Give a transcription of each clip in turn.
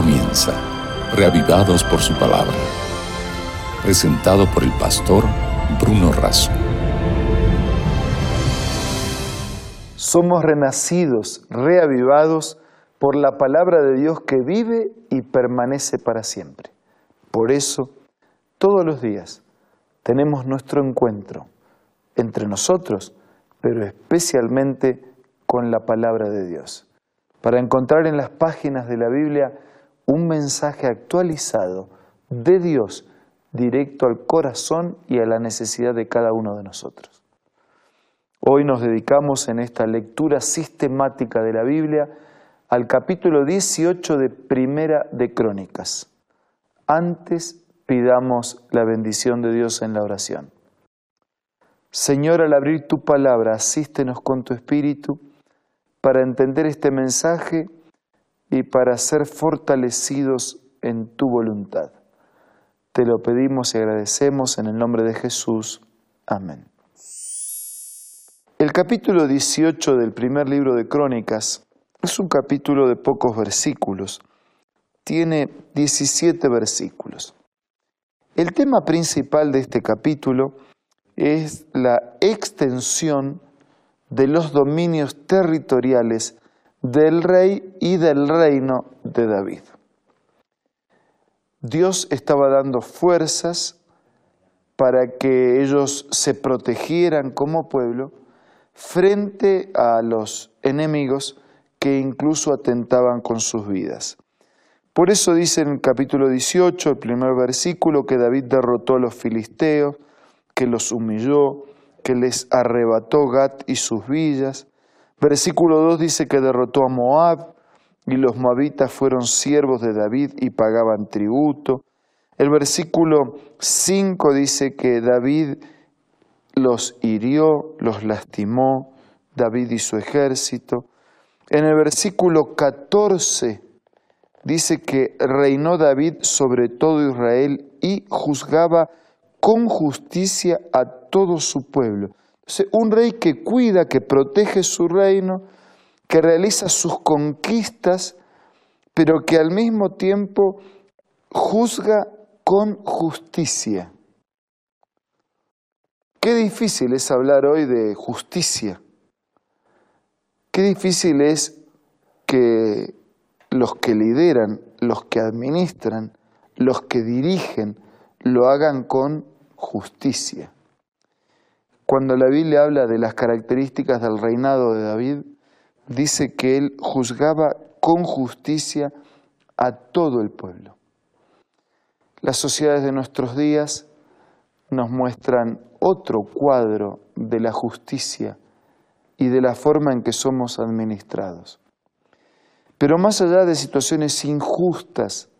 comienza, reavivados por su palabra. Presentado por el pastor Bruno Razo. Somos renacidos, reavivados por la palabra de Dios que vive y permanece para siempre. Por eso, todos los días tenemos nuestro encuentro entre nosotros, pero especialmente con la palabra de Dios para encontrar en las páginas de la Biblia un mensaje actualizado de Dios directo al corazón y a la necesidad de cada uno de nosotros. Hoy nos dedicamos en esta lectura sistemática de la Biblia al capítulo 18 de Primera de Crónicas. Antes pidamos la bendición de Dios en la oración. Señor, al abrir tu palabra, asístenos con tu espíritu para entender este mensaje y para ser fortalecidos en tu voluntad. Te lo pedimos y agradecemos en el nombre de Jesús. Amén. El capítulo 18 del primer libro de Crónicas es un capítulo de pocos versículos. Tiene 17 versículos. El tema principal de este capítulo es la extensión de los dominios territoriales del rey y del reino de David. Dios estaba dando fuerzas para que ellos se protegieran como pueblo frente a los enemigos que incluso atentaban con sus vidas. Por eso dice en el capítulo 18, el primer versículo, que David derrotó a los filisteos, que los humilló, que les arrebató Gat y sus villas. Versículo 2 dice que derrotó a Moab y los moabitas fueron siervos de David y pagaban tributo. El versículo 5 dice que David los hirió, los lastimó, David y su ejército. En el versículo 14 dice que reinó David sobre todo Israel y juzgaba con justicia a todo su pueblo. Un rey que cuida, que protege su reino, que realiza sus conquistas, pero que al mismo tiempo juzga con justicia. Qué difícil es hablar hoy de justicia. Qué difícil es que los que lideran, los que administran, los que dirigen, lo hagan con justicia. Cuando la Biblia habla de las características del reinado de David, dice que él juzgaba con justicia a todo el pueblo. Las sociedades de nuestros días nos muestran otro cuadro de la justicia y de la forma en que somos administrados. Pero más allá de situaciones injustas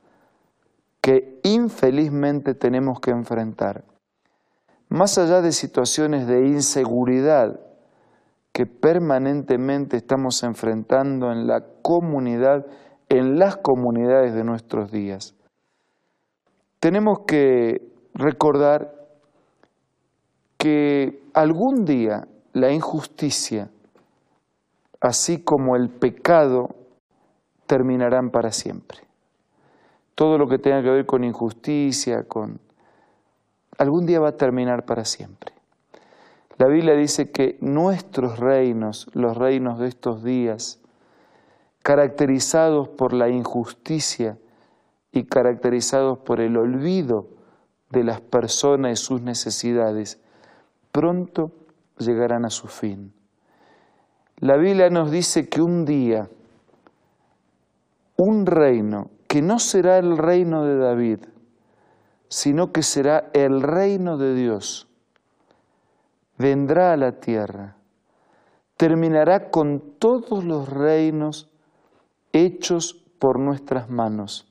que infelizmente tenemos que enfrentar, más allá de situaciones de inseguridad que permanentemente estamos enfrentando en la comunidad, en las comunidades de nuestros días, tenemos que recordar que algún día la injusticia, así como el pecado, terminarán para siempre. Todo lo que tenga que ver con injusticia, con algún día va a terminar para siempre. La Biblia dice que nuestros reinos, los reinos de estos días, caracterizados por la injusticia y caracterizados por el olvido de las personas y sus necesidades, pronto llegarán a su fin. La Biblia nos dice que un día, un reino que no será el reino de David, sino que será el reino de Dios. Vendrá a la tierra, terminará con todos los reinos hechos por nuestras manos.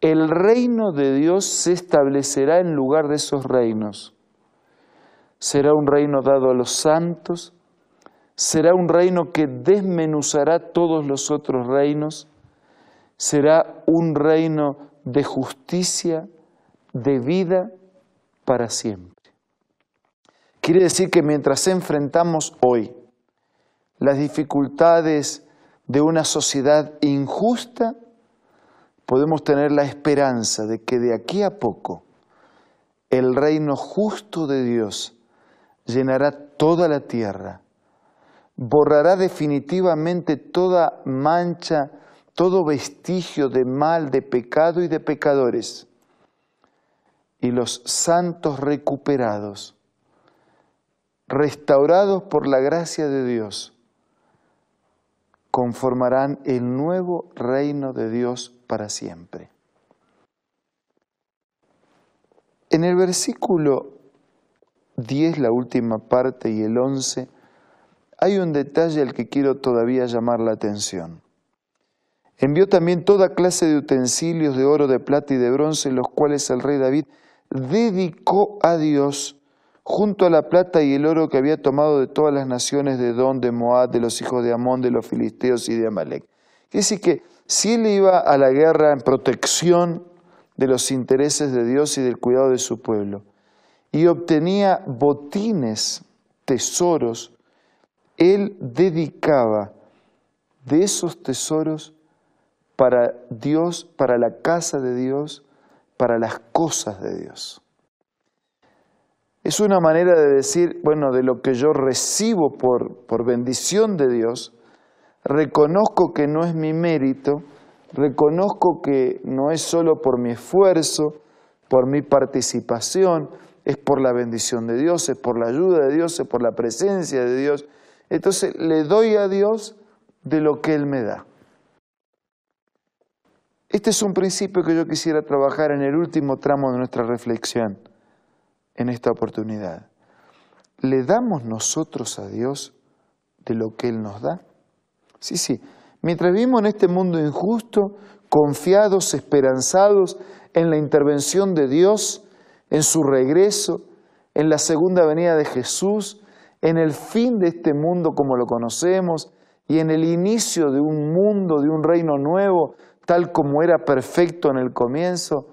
El reino de Dios se establecerá en lugar de esos reinos. Será un reino dado a los santos, será un reino que desmenuzará todos los otros reinos, será un reino de justicia, de vida para siempre. Quiere decir que mientras enfrentamos hoy las dificultades de una sociedad injusta, podemos tener la esperanza de que de aquí a poco el reino justo de Dios llenará toda la tierra, borrará definitivamente toda mancha, todo vestigio de mal, de pecado y de pecadores, y los santos recuperados, restaurados por la gracia de Dios, conformarán el nuevo reino de Dios para siempre. En el versículo 10, la última parte, y el 11, hay un detalle al que quiero todavía llamar la atención. Envió también toda clase de utensilios de oro, de plata y de bronce, los cuales el rey David dedicó a Dios junto a la plata y el oro que había tomado de todas las naciones de Don, de Moab, de los hijos de Amón, de los filisteos y de Amalek. Quiere decir que si él iba a la guerra en protección de los intereses de Dios y del cuidado de su pueblo, y obtenía botines, tesoros, él dedicaba de esos tesoros para Dios, para la casa de Dios, para las cosas de Dios. Es una manera de decir, bueno, de lo que yo recibo por, por bendición de Dios, reconozco que no es mi mérito, reconozco que no es solo por mi esfuerzo, por mi participación, es por la bendición de Dios, es por la ayuda de Dios, es por la presencia de Dios. Entonces le doy a Dios de lo que Él me da. Este es un principio que yo quisiera trabajar en el último tramo de nuestra reflexión en esta oportunidad. ¿Le damos nosotros a Dios de lo que Él nos da? Sí, sí. Mientras vivimos en este mundo injusto, confiados, esperanzados en la intervención de Dios, en su regreso, en la segunda venida de Jesús, en el fin de este mundo como lo conocemos y en el inicio de un mundo, de un reino nuevo, tal como era perfecto en el comienzo,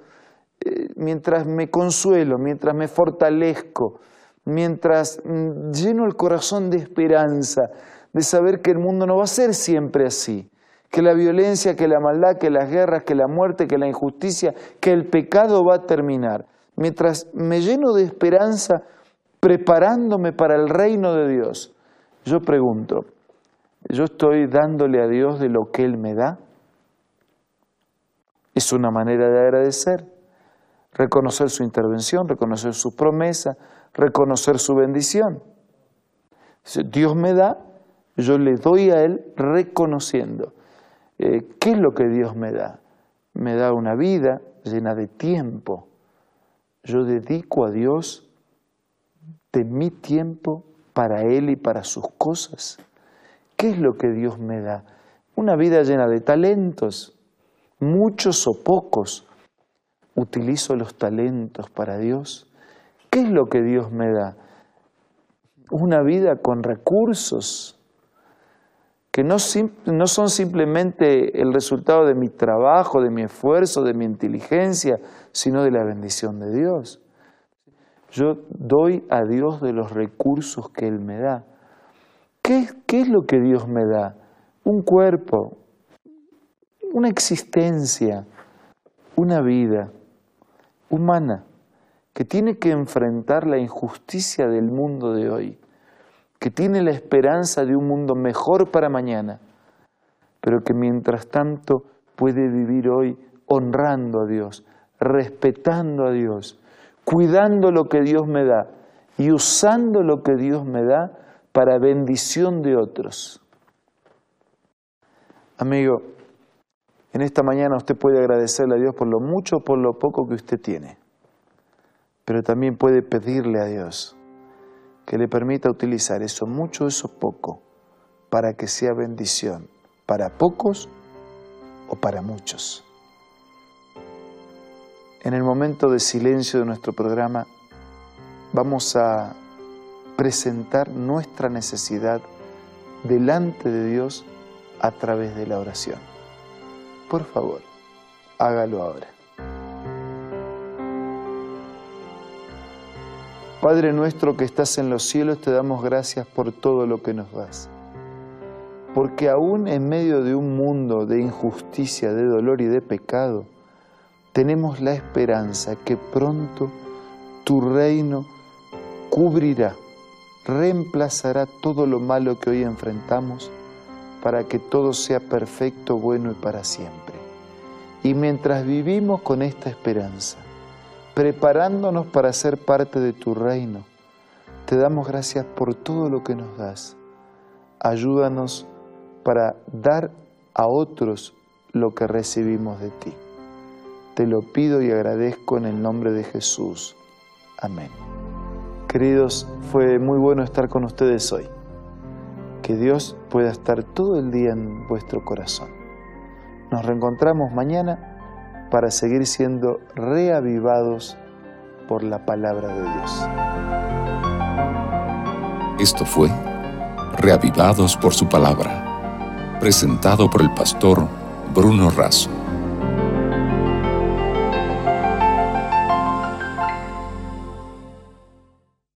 eh, mientras me consuelo, mientras me fortalezco, mientras mm, lleno el corazón de esperanza, de saber que el mundo no va a ser siempre así, que la violencia, que la maldad, que las guerras, que la muerte, que la injusticia, que el pecado va a terminar. Mientras me lleno de esperanza preparándome para el reino de Dios, yo pregunto, ¿yo estoy dándole a Dios de lo que Él me da? Es una manera de agradecer reconocer su intervención, reconocer su promesa, reconocer su bendición. Dios me da, yo le doy a Él reconociendo. Eh, ¿Qué es lo que Dios me da? Me da una vida llena de tiempo. Yo dedico a Dios de mi tiempo para Él y para sus cosas. ¿Qué es lo que Dios me da? Una vida llena de talentos, muchos o pocos, utilizo los talentos para Dios? ¿Qué es lo que Dios me da? Una vida con recursos que no, son simplemente el resultado de mi trabajo, de mi esfuerzo, de mi inteligencia, sino de la bendición de Dios. Yo doy a Dios de los recursos que Él me da. ¿Qué, qué es lo que Dios me da? Un cuerpo, una existencia, una vida humana que tiene que enfrentar la injusticia del mundo de hoy, que tiene la esperanza de un mundo mejor para mañana, pero que mientras tanto puede vivir hoy honrando a Dios, respetando a Dios, cuidando lo que Dios me da y usando lo que Dios me da para bendición de otros. Amigo, en esta mañana usted puede agradecerle a Dios por lo mucho o por lo poco que usted tiene, pero también puede pedirle a Dios que le permita utilizar eso mucho, eso poco, para que sea bendición para pocos o para muchos. En el momento de silencio de nuestro programa vamos a presentar nuestra necesidad delante de Dios a través de la oración. Por favor, hágalo ahora. Padre nuestro que estás en los cielos, te damos gracias por todo lo que nos das. porque aún en medio de un mundo de injusticia, de dolor y de pecado, tenemos la esperanza que pronto tu reino cubrirá, reemplazará todo lo malo que hoy enfrentamos para que todo sea perfecto, bueno y para siempre. Y mientras vivimos con esta esperanza, preparándonos para ser parte de tu reino, te damos gracias por todo lo que nos das. Ayúdanos para dar a otros lo que recibimos de ti. Te lo pido y agradezco en el nombre de Jesús. Amén. Queridos, fue muy bueno estar con ustedes hoy. Que Dios pueda estar todo el día en vuestro corazón. Nos reencontramos mañana para seguir siendo reavivados por la palabra de Dios. Esto fue Reavivados por su palabra presentado por el pastor Bruno Razo.